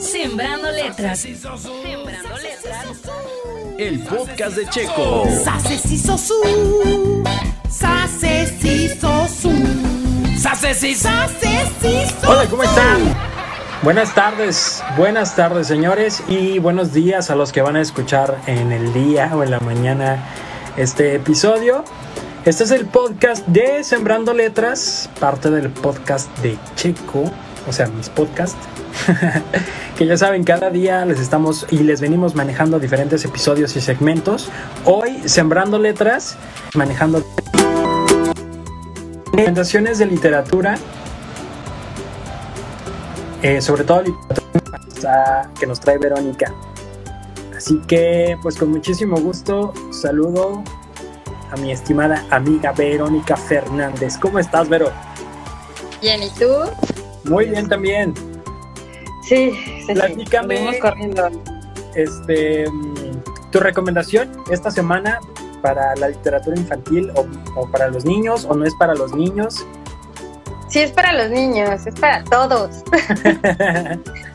Sembrando letras. Sembrando letras. El podcast de Checo. Sase si sosu. Sase si sosu. Sase si Sase si sosu. Hola, ¿cómo están? Buenas tardes, buenas tardes señores y buenos días a los que van a escuchar en el día o en la mañana este episodio. Este es el podcast de Sembrando Letras, parte del podcast de Checo, o sea, mis podcasts. que ya saben, cada día les estamos y les venimos manejando diferentes episodios y segmentos. Hoy, Sembrando Letras, manejando recomendaciones de literatura eh, sobre todo literatura que nos trae Verónica. Así que, pues con muchísimo gusto, saludo a mi estimada amiga Verónica Fernández. ¿Cómo estás, Vero? Bien, ¿y tú? Muy bien también. Sí, sí, Platícame. sí. Corriendo. Este, tu recomendación esta semana para la literatura infantil o, o para los niños o no es para los niños. Sí, es para los niños, es para todos.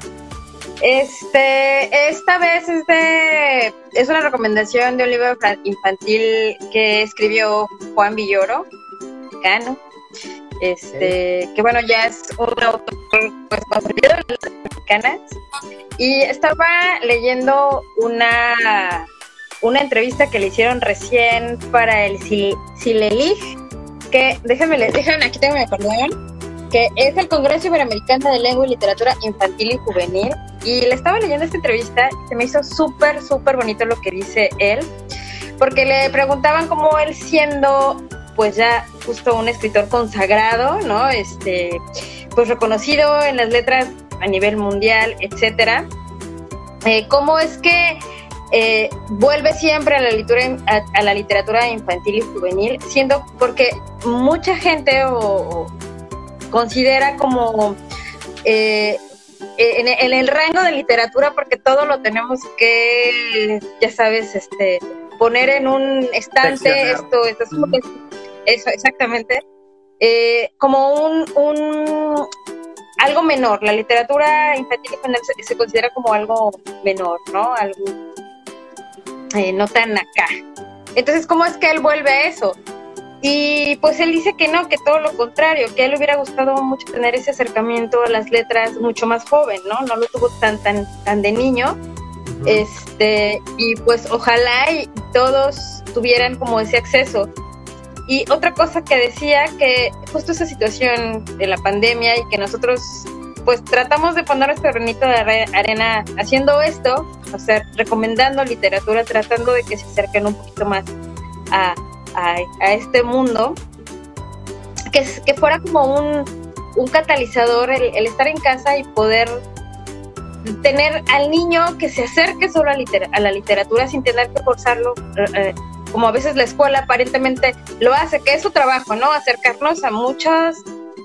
Este, esta vez es de, es una recomendación de un libro infantil que escribió Juan Villoro, mexicano. Este, que bueno, ya es un autor pues conocido en las mexicanas. Y estaba leyendo una, una entrevista que le hicieron recién para el Sil- Silelig, que déjame, le- déjame, aquí tengo mi acordeón que es el Congreso Iberoamericano de Lengua y Literatura Infantil y Juvenil. Y le estaba leyendo esta entrevista y se me hizo súper, súper bonito lo que dice él, porque le preguntaban cómo él siendo pues ya justo un escritor consagrado, ¿no? Este, pues reconocido en las letras a nivel mundial, etcétera. Eh, ¿Cómo es que eh, vuelve siempre a la, literatura, a, a la literatura infantil y juvenil? Siendo porque mucha gente o, o considera como eh, en, en el rango de literatura porque todo lo tenemos que ya sabes este poner en un estante Seccionar. esto esto es eso exactamente eh, como un, un algo menor la literatura infantil y juvenil se, se considera como algo menor no algo eh, no tan acá entonces cómo es que él vuelve a eso y pues él dice que no, que todo lo contrario, que a él le hubiera gustado mucho tener ese acercamiento a las letras mucho más joven, ¿no? No lo tuvo tan tan tan de niño. Este, y pues ojalá y todos tuvieran como ese acceso. Y otra cosa que decía que justo esa situación de la pandemia y que nosotros pues tratamos de poner nuestro granito de are- arena haciendo esto, o sea, recomendando literatura, tratando de que se acerquen un poquito más a, a, a este mundo, que, que fuera como un, un catalizador el, el estar en casa y poder tener al niño que se acerque solo a, litera- a la literatura sin tener que forzarlo, eh, eh, como a veces la escuela aparentemente lo hace, que es su trabajo, ¿no? Acercarnos a muchos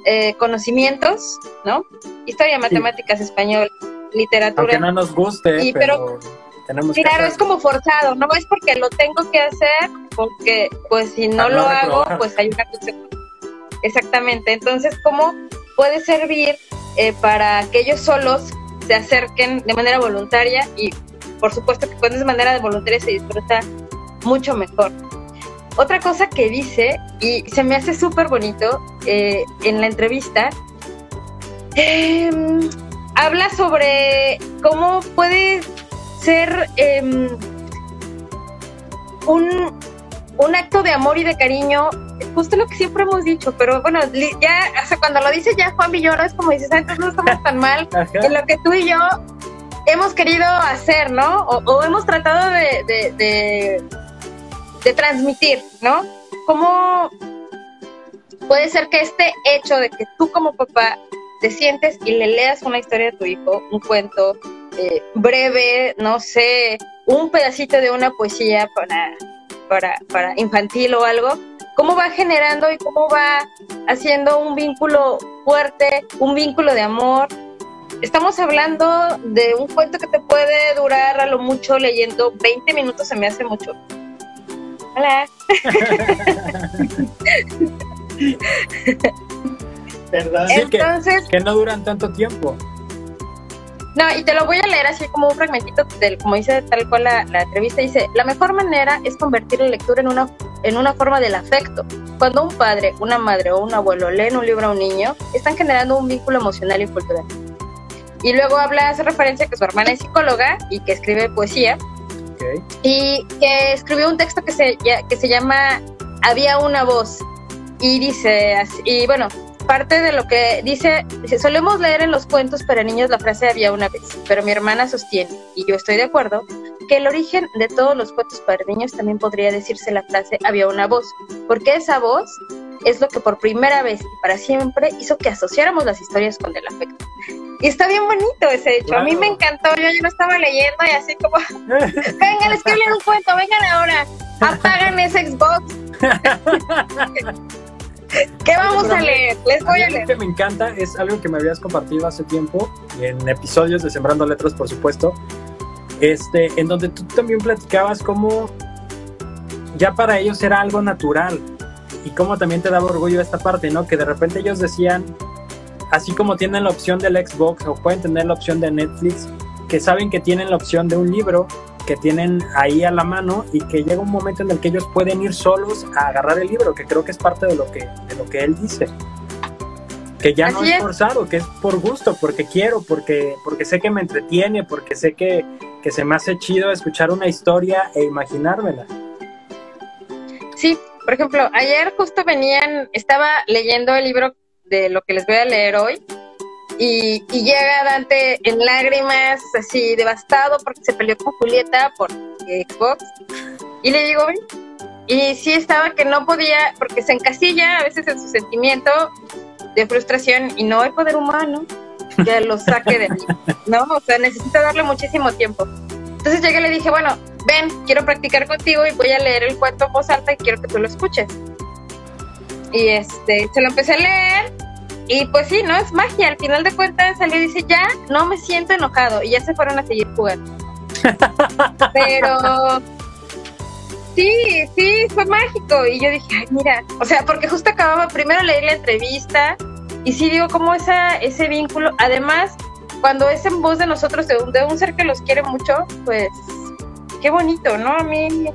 eh, conocimientos, ¿no? Historia, matemáticas, español, literatura. Aunque no nos guste, Sí, pero, tenemos que Claro, es como forzado, no es porque lo tengo que hacer, porque pues si no no lo hago, pues hay una consecuencia. Exactamente, entonces, ¿cómo puede servir eh, para que ellos solos se acerquen de manera voluntaria? Y por supuesto que cuando es de manera voluntaria se disfruta mucho mejor. Otra cosa que dice, y se me hace súper bonito eh, en la entrevista, em, habla sobre cómo puede ser em, un, un acto de amor y de cariño, justo lo que siempre hemos dicho, pero bueno, ya, o sea, cuando lo dice ya Juan Villoro es como dices, "Ah, entonces no estamos tan mal en lo que tú y yo hemos querido hacer, ¿no? O, o hemos tratado de, de, de, de transmitir, ¿no? ¿Cómo puede ser que este hecho de que tú como papá te sientes y le leas una historia a tu hijo, un cuento eh, breve, no sé, un pedacito de una poesía para, para, para infantil o algo, cómo va generando y cómo va haciendo un vínculo fuerte, un vínculo de amor. Estamos hablando de un cuento que te puede durar a lo mucho leyendo 20 minutos, se me hace mucho. Hola. ¿Verdad? Sí, que, Entonces, que no duran tanto tiempo. No, y te lo voy a leer así como un fragmentito, del, como dice tal cual la, la entrevista, dice, la mejor manera es convertir la lectura en una, en una forma del afecto. Cuando un padre, una madre o un abuelo leen un libro a un niño, están generando un vínculo emocional y cultural. Y luego habla, hace referencia que su hermana es psicóloga y que escribe poesía, Y que escribió un texto que se, que se llama Había una voz. Y dice, y bueno, parte de lo que dice, dice, solemos leer en los cuentos para niños la frase Había una vez, pero mi hermana sostiene, y yo estoy de acuerdo, que el origen de todos los cuentos para niños también podría decirse la frase Había una voz, porque esa voz es lo que por primera vez y para siempre hizo que asociáramos las historias con el afecto. Y está bien bonito ese hecho. A mí me encantó. Yo ya lo estaba leyendo y así como, vengan, escriben un cuento, vengan ahora. Apagan ese Xbox. ¿Qué vamos a leer? Les voy a leer. que me encanta es algo que me habías compartido hace tiempo, en episodios de Sembrando Letras, por supuesto, este, en donde tú también platicabas cómo ya para ellos era algo natural y cómo también te daba orgullo esta parte, ¿no? Que de repente ellos decían, así como tienen la opción del Xbox o pueden tener la opción de Netflix, que saben que tienen la opción de un libro que tienen ahí a la mano y que llega un momento en el que ellos pueden ir solos a agarrar el libro, que creo que es parte de lo que, de lo que él dice. Que ya no es es. forzado, que es por gusto, porque quiero, porque, porque sé que me entretiene, porque sé que, que se me hace chido escuchar una historia e imaginármela. Sí, por ejemplo, ayer justo venían, estaba leyendo el libro de lo que les voy a leer hoy y, y llega Dante en lágrimas, así devastado porque se peleó con Julieta por Xbox y le digo, y sí estaba que no podía, porque se encasilla a veces en su sentimiento de frustración y no hay poder humano que lo saque de mí, ¿no? O sea, necesito darle muchísimo tiempo. Entonces llegué y le dije, bueno, ven, quiero practicar contigo y voy a leer el cuento en voz alta y quiero que tú lo escuches. Y este, se lo empecé a leer y pues sí, ¿no? Es magia. Al final de cuentas salió y dice, ya, no me siento enojado y ya se fueron a seguir jugando. Pero sí, sí, fue mágico. Y yo dije, ay, mira, o sea, porque justo acababa primero leer la entrevista y sí digo, como esa, ese vínculo, además, cuando es en voz de nosotros, de un, de un ser que los quiere mucho, pues qué bonito, ¿no? A mí,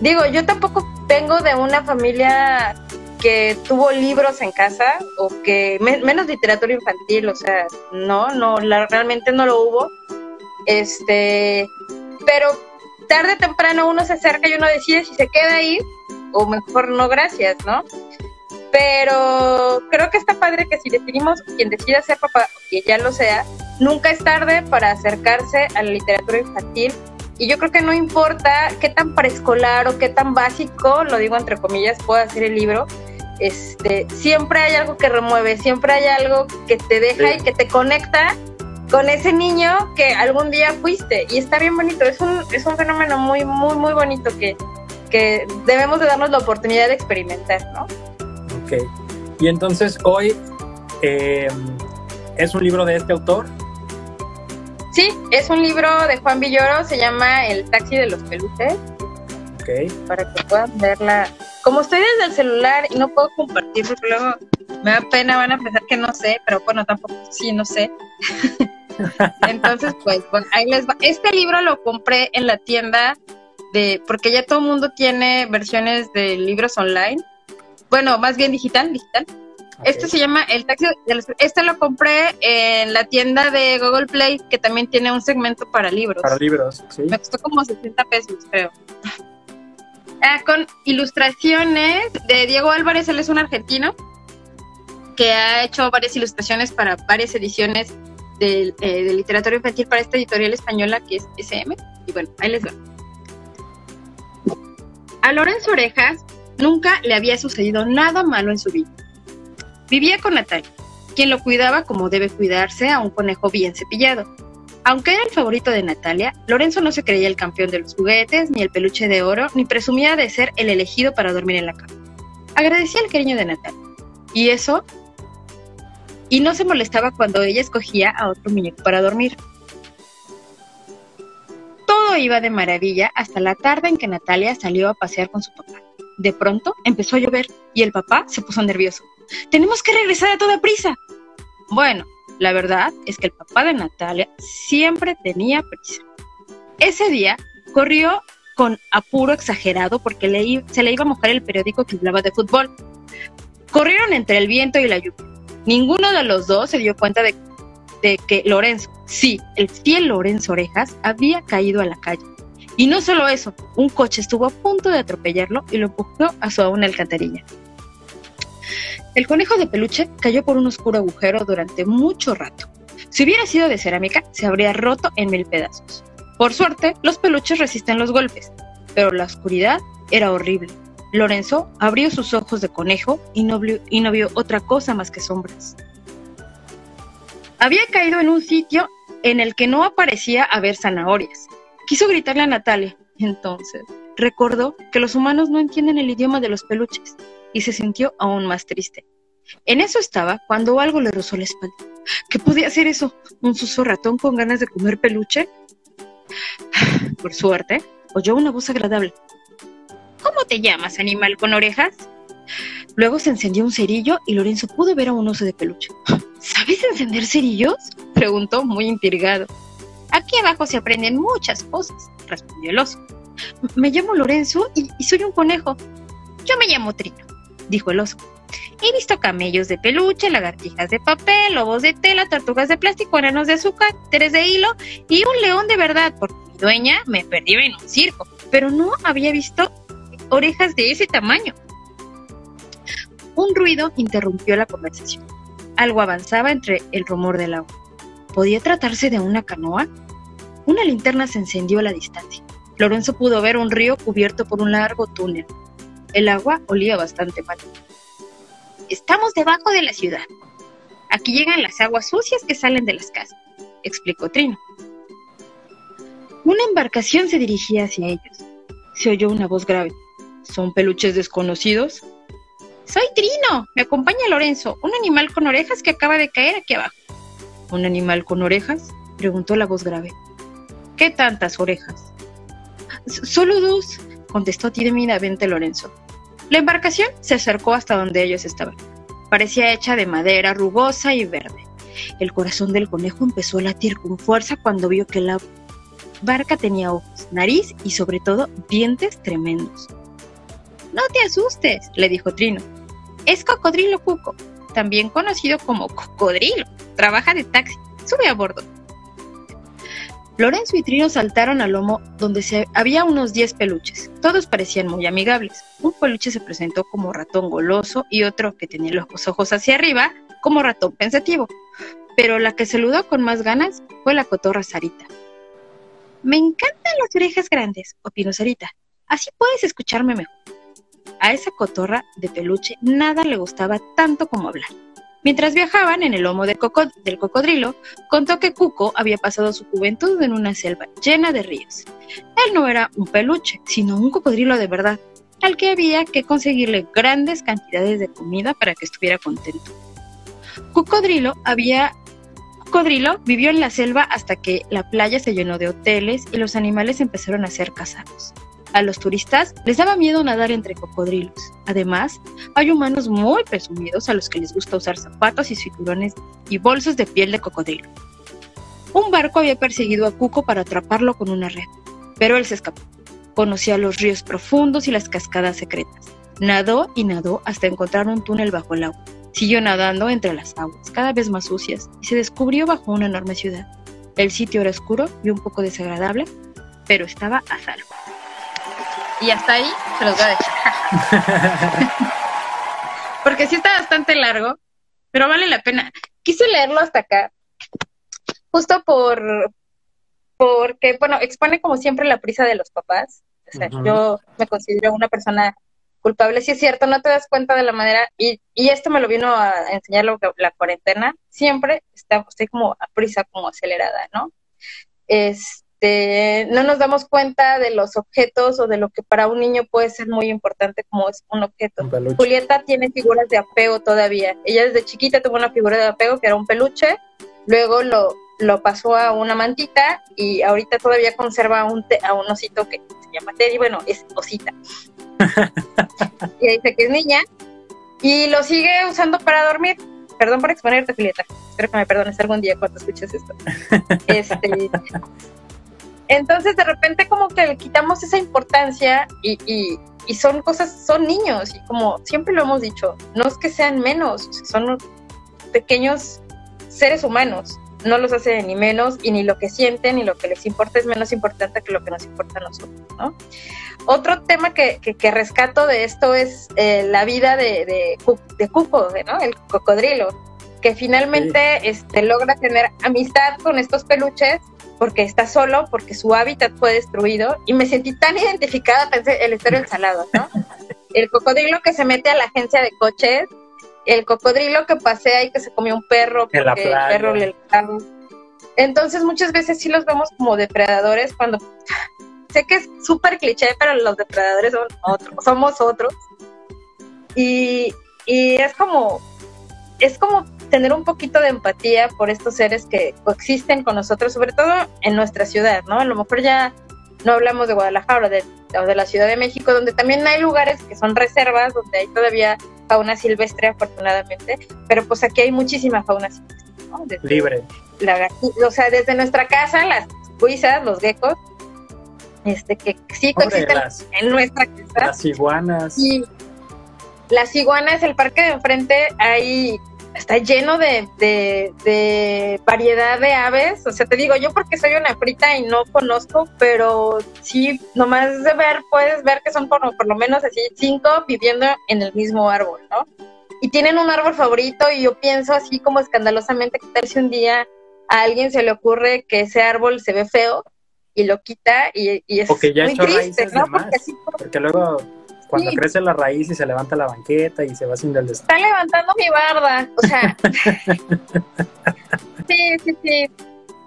digo, yo tampoco vengo de una familia que tuvo libros en casa o que me- menos literatura infantil, o sea, no, no, la- realmente no lo hubo. Este, pero tarde o temprano uno se acerca y uno decide si se queda ahí o mejor no, gracias, ¿no? Pero creo que está padre que si decidimos quien decida ser papá, que ya lo sea, nunca es tarde para acercarse a la literatura infantil. Y yo creo que no importa qué tan preescolar o qué tan básico, lo digo entre comillas, pueda ser el libro, este, siempre hay algo que remueve, siempre hay algo que te deja Sí. y que te conecta con ese niño que algún día fuiste. Y está bien bonito, es un, es un fenómeno muy, muy, muy bonito que, que debemos de darnos la oportunidad de experimentar, ¿no? Ok. Y entonces hoy eh, es un libro de este autor. Sí, es un libro de Juan Villoro, se llama El taxi de los peluches, Ok. para que puedan verla. Como estoy desde el celular y no puedo compartir, porque luego me da pena, van a pensar que no sé, pero bueno, tampoco sí, no sé. Entonces, pues, bueno, ahí les va. Este libro lo compré en la tienda de, porque ya todo el mundo tiene versiones de libros online. Bueno, más bien digital, digital. Este se llama El Taxi de los... Este lo compré en la tienda de Google Play, que también tiene un segmento para libros. Para libros, sí. Me costó como 60 pesos, creo. Ah, con ilustraciones de Diego Álvarez, él es un argentino que ha hecho varias ilustraciones para varias ediciones de, eh, literatura infantil para esta editorial española que es SM. Y bueno, ahí les va. A Lorenzo Orejas nunca le había sucedido nada malo en su vida. Vivía con Natalia, quien lo cuidaba como debe cuidarse a un conejo bien cepillado. Aunque era el favorito de Natalia, Lorenzo no se creía el campeón de los juguetes, ni el peluche de oro, ni presumía de ser el elegido para dormir en la cama. Agradecía el cariño de Natalia. Y eso... Y no se molestaba cuando ella escogía a otro muñeco para dormir. Todo iba de maravilla hasta la tarde en que Natalia salió a pasear con su papá. De pronto empezó a llover y el papá se puso nervioso. Tenemos que regresar a toda prisa. Bueno, La verdad es que el papá de Natalia siempre tenía prisa. Ese día corrió con apuro exagerado porque le se le iba a mojar el periódico que hablaba de fútbol. Corrieron entre el viento y la lluvia. Ninguno de los dos se dio cuenta de, de que Lorenzo, sí, el fiel Lorenzo Orejas, había caído a la calle. Y no solo eso, un coche estuvo a punto de atropellarlo y lo empujó a su una alcantarilla. El conejo de peluche cayó por un oscuro agujero durante mucho rato. Si hubiera sido de cerámica, se habría roto en mil pedazos. Por suerte, los peluches resisten los golpes, pero la oscuridad era horrible. Lorenzo abrió sus ojos de conejo y no, vio, otra cosa más que sombras. Había caído en un sitio en el que no aparecía haber zanahorias. Quiso gritarle a Natalia. Entonces, recordó que los humanos no entienden el idioma de los peluches y se sintió aún más triste. En eso estaba cuando algo le rozó la espalda. ¿Qué podía ser eso? ¿Un suso ratón con ganas de comer peluche? Por suerte, oyó una voz agradable. ¿Cómo te llamas, animal con orejas? Luego se encendió un cerillo y Lorenzo pudo ver a un oso de peluche. ¿Sabes encender cerillos? preguntó muy intrigado. Aquí abajo se aprenden muchas cosas, respondió el oso. Me llamo Lorenzo y, y soy un conejo. Yo me llamo Trino, dijo el oso. He visto camellos de peluche, lagartijas de papel, lobos de tela, tortugas de plástico, enanos de azúcar, teres de hilo y un león de verdad, porque mi dueña me perdió en un circo, pero no había visto orejas de ese tamaño. Un ruido interrumpió la conversación. Algo avanzaba entre el rumor del agua. ¿Podía tratarse de una canoa? Una linterna se encendió a la distancia. Lorenzo pudo ver un río cubierto por un largo túnel. El agua olía bastante mal. Estamos debajo de la ciudad. Aquí llegan las aguas sucias que salen de las casas, explicó Trino. Una embarcación se dirigía hacia ellos. Se oyó una voz grave. ¿Son peluches desconocidos? Soy Trino. Me acompaña Lorenzo, un animal con orejas que acaba de caer aquí abajo. ¿Un animal con orejas? preguntó la voz grave. ¿Qué tantas orejas? "S- Solo dos, contestó tímidamente Lorenzo. La embarcación se acercó hasta donde ellos estaban. Parecía hecha de madera rugosa y verde. El corazón del conejo empezó a latir con fuerza cuando vio que la barca tenía ojos, nariz y sobre todo dientes tremendos. No te asustes, le dijo Trino. Es Cocodrilo Cuco, también conocido como Cocodrilo. Trabaja de taxi. Sube a bordo. Lorenzo y Trino saltaron al lomo donde había unos 10 peluches. Todos parecían muy amigables. Un peluche se presentó como ratón goloso y otro que tenía los ojos hacia arriba como ratón pensativo. Pero la que saludó con más ganas fue la cotorra Sarita. Me encantan las orejas grandes, opinó Sarita. Así puedes escucharme mejor. A esa cotorra de peluche nada le gustaba tanto como hablar. Mientras viajaban en el lomo del cocodrilo, contó que Cuco había pasado su juventud en una selva llena de ríos. Él no era un peluche, sino un cocodrilo de verdad, al que había que conseguirle grandes cantidades de comida para que estuviera contento. Cocodrilo Cocodrilo vivió en la selva hasta que la playa se llenó de hoteles y los animales empezaron a ser cazados. A los turistas les daba miedo nadar entre cocodrilos. Además, hay humanos muy presumidos a los que les gusta usar zapatos y cinturones y bolsos de piel de cocodrilo. Un barco había perseguido a Cuco para atraparlo con una red, pero él se escapó. Conocía los ríos profundos y las cascadas secretas. Nadó y nadó hasta encontrar un túnel bajo el agua. Siguió nadando entre las aguas, cada vez más sucias, y se descubrió bajo una enorme ciudad. El sitio era oscuro y un poco desagradable, pero estaba a salvo. Y hasta ahí se los voy a dejar. Porque sí está bastante largo, pero vale la pena. Quise leerlo hasta acá, justo por porque, bueno, expone como siempre la prisa de los papás. O sea, yo me considero una persona culpable, sí es cierto, no te das cuenta de la manera, y, y esto me lo vino a enseñar lo que- la cuarentena, siempre está, estoy como a prisa, como acelerada, ¿no? Este, no nos damos cuenta de los objetos o de lo que para un niño puede ser muy importante como es un objeto. Un. Julieta tiene figuras de apego todavía. Ella desde chiquita tuvo una figura de apego que era un peluche, luego lo, lo pasó a una mantita y ahorita todavía conserva un te- a un osito que se llama Teddy, bueno, es osita. y dice que es niña y lo sigue usando para dormir. Perdón por exponerte, Julieta. espero que me perdones algún día cuando escuches esto. Este, entonces de repente como que le quitamos esa importancia y, y, y son cosas, son niños y como siempre lo hemos dicho, no es que sean menos, son pequeños seres humanos, no los hace ni menos y ni lo que sienten ni lo que les importa es menos importante que lo que nos importa a nosotros, ¿no? Otro tema que, que, que rescato de esto es eh, la vida de, de, de Cuco, ¿no? El cocodrilo, que finalmente sí. este, logra tener amistad con estos peluches porque está solo, porque su hábitat fue destruido y me sentí tan identificada, pensé, el estero ensalado, ¿no? El cocodrilo que se mete a la agencia de coches, el cocodrilo que pasea y que se comió un perro porque el perro le entonces muchas veces sí los vemos como depredadores cuando sé que es súper cliché, pero los depredadores son otros, somos otros. Y, y es como es como tener un poquito de empatía por estos seres que coexisten con nosotros, sobre todo en nuestra ciudad, ¿no? A lo mejor ya no hablamos de Guadalajara o de, o de la Ciudad de México, donde también hay lugares que son reservas, donde hay todavía fauna silvestre, afortunadamente, pero pues aquí hay muchísima fauna silvestre, ¿no? Desde Libre. La, o sea, desde nuestra casa, las cuisas, los geckos, este, que sí coexisten las, en nuestra casa. Las iguanas. Y las iguanas, el parque de enfrente, hay está lleno de, de, de, variedad de aves. O sea, te digo, yo porque soy una frita y no conozco, pero sí, nomás de ver, puedes ver que son por, por lo menos así cinco viviendo en el mismo árbol, ¿no? Y tienen un árbol favorito y yo pienso así como escandalosamente que tal si un día a alguien se le ocurre que ese árbol se ve feo y lo quita y, y es ya muy triste, ¿no? Porque, así, porque luego cuando sí. crece la raíz y se levanta la banqueta y se va haciendo el desastre. Está levantando mi barda, o sea. sí, sí, sí.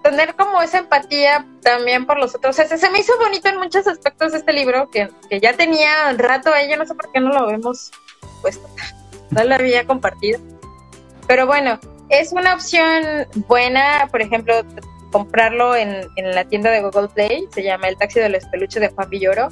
Tener como esa empatía también por los otros. O sea, se me hizo bonito en muchos aspectos este libro, que, que ya tenía un rato ahí, yo no sé por qué no lo hemos puesto. No lo había compartido. Pero bueno, es una opción buena, por ejemplo, comprarlo en, en la tienda de Google Play, se llama El Taxi de los Peluches de Juan Villoro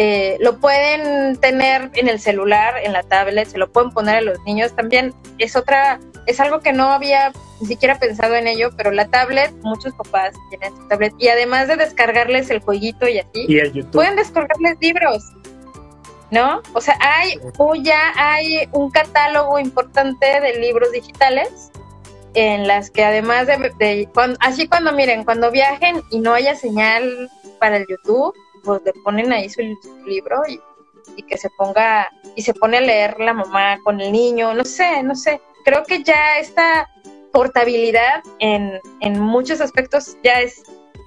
eh, lo pueden tener en el celular, en la tablet, se lo pueden poner a los niños. También es otra, es algo que no había ni siquiera pensado en ello, pero la tablet, muchos papás tienen su tablet y además de descargarles el jueguito y así, ¿Y el YouTube? pueden descargarles libros. ¿No? O sea, hay o ya hay un catálogo importante de libros digitales en las que además de, de cuando, así cuando miren, cuando viajen y no haya señal para el YouTube, pues le ponen ahí su, libro y, y, que se ponga y se pone a leer la mamá con el niño, no sé, no sé. Creo que ya esta portabilidad en, en muchos aspectos ya es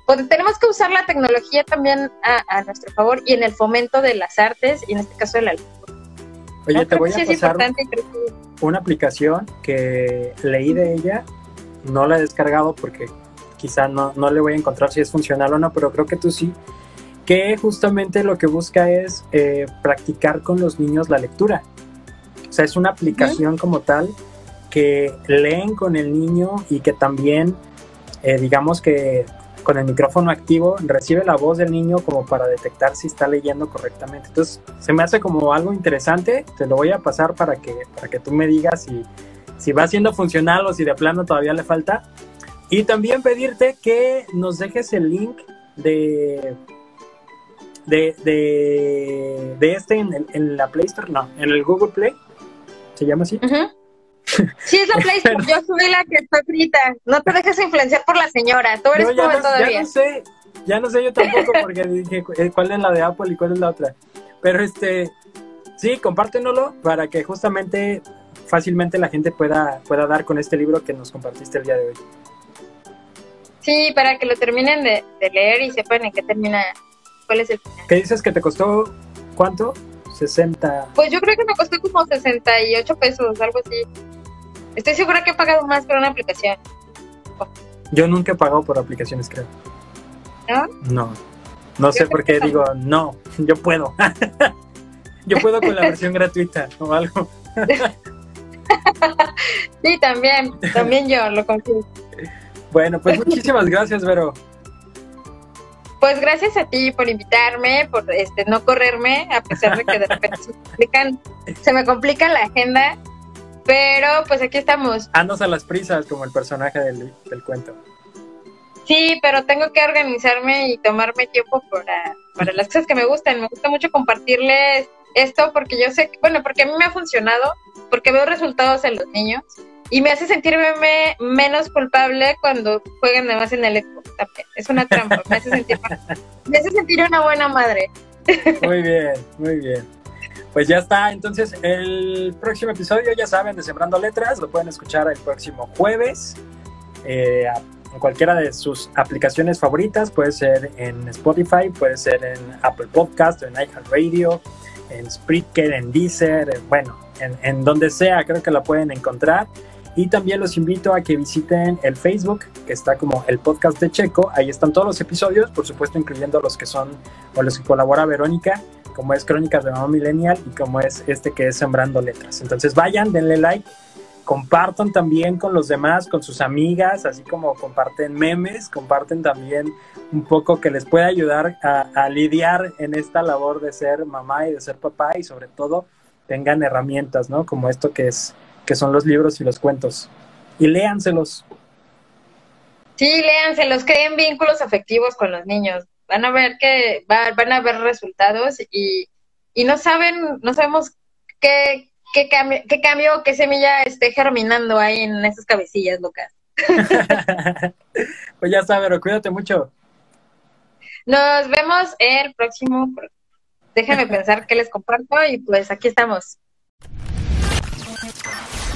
pues, tenemos que usar la tecnología también a, a, nuestro favor y en el fomento de las artes y en este caso de la lectura. Oye, no, te voy a sí pasar que... una aplicación que leí de ella, no la he descargado porque quizá no, no le voy a encontrar si es funcional o no, pero creo que tú sí, que justamente lo que busca es eh, practicar con los niños la lectura. O sea, es una aplicación como tal que leen con el niño y que también, eh, digamos que con el micrófono activo, recibe la voz del niño como para detectar si está leyendo correctamente. Entonces, se me hace como algo interesante, te lo voy a pasar para que, para que tú me digas si, si va siendo funcional o si de plano todavía le falta. Y también pedirte que nos dejes el link de de, de, de este en, el, en, la Play Store, no, en el Google Play, ¿se llama así? Uh -huh. Sí, es la Play Store, yo soy la que está frita, no te dejes influenciar por la señora, tú eres no, joven no, todavía. Ya no sé, ya no sé yo tampoco porque dije cuál es la de Apple y cuál es la otra, pero este, sí, compártenoslo para que justamente fácilmente la gente pueda, pueda dar con este libro que nos compartiste el día de hoy. Sí, para que lo terminen de, de leer y sepan en qué termina cuál es el final. ¿Qué dices que te costó cuánto? 60. Pues yo creo que me costó como 68 pesos, algo así. Estoy segura que he pagado más por una aplicación. Yo nunca he pagado por aplicaciones, creo. ¿No? No. No sé por qué digo, no, yo puedo. yo puedo con la versión gratuita o algo. sí, también, también yo lo confío. Bueno, pues muchísimas gracias, Vero. Pues gracias a ti por invitarme, por este no correrme, a pesar de que de repente se, complican, se me complica la agenda. Pero pues aquí estamos. Andas a las prisas como el personaje del, del cuento. Sí, pero tengo que organizarme y tomarme tiempo para, para las cosas que me gustan. Me gusta mucho compartirles esto porque yo sé, que, bueno, porque a mí me ha funcionado, porque veo resultados en los niños y me hace sentirme menos culpable cuando juegan además en el también. Es una trampa, me hace sentir, me hace sentir una buena madre. Muy bien, muy bien. Pues ya está, entonces el próximo episodio, ya saben, de Sembrando Letras, lo pueden escuchar el próximo jueves. Eh, en cualquiera de sus aplicaciones favoritas, puede ser en Spotify, puede ser en Apple Podcast, en iHeartRadio, en Spreaker, en Deezer, bueno, en, en, donde sea, creo que la pueden encontrar. Y también los invito a que visiten el Facebook, que está como el podcast de Checo. Ahí están todos los episodios, por supuesto, incluyendo los que son o los que colabora Verónica, como es Crónicas de Mamá Millennial y como es este que es Sembrando Letras. Entonces vayan, denle like compartan también con los demás, con sus amigas, así como comparten memes, comparten también un poco que les puede ayudar a, a, lidiar en esta labor de ser mamá y de ser papá y sobre todo tengan herramientas, ¿no? Como esto que es que son los libros y los cuentos. Y léanselos. Sí, léanselos, creen vínculos afectivos con los niños. Van a ver que va, van a ver resultados y, y no saben, no sabemos qué, qué cambio, qué cambio, qué semilla esté germinando ahí en esas cabecillas locas. pues ya está, pero cuídate mucho. Nos vemos el próximo. Déjenme pensar qué les comparto y pues aquí estamos.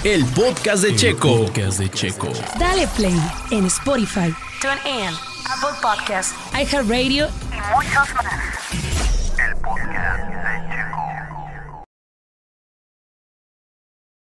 El podcast de El Checo. podcast de Checo. Dale play en Spotify. Tune in. Apple Podcasts. iHeartRadio. Y muchos más. El podcast.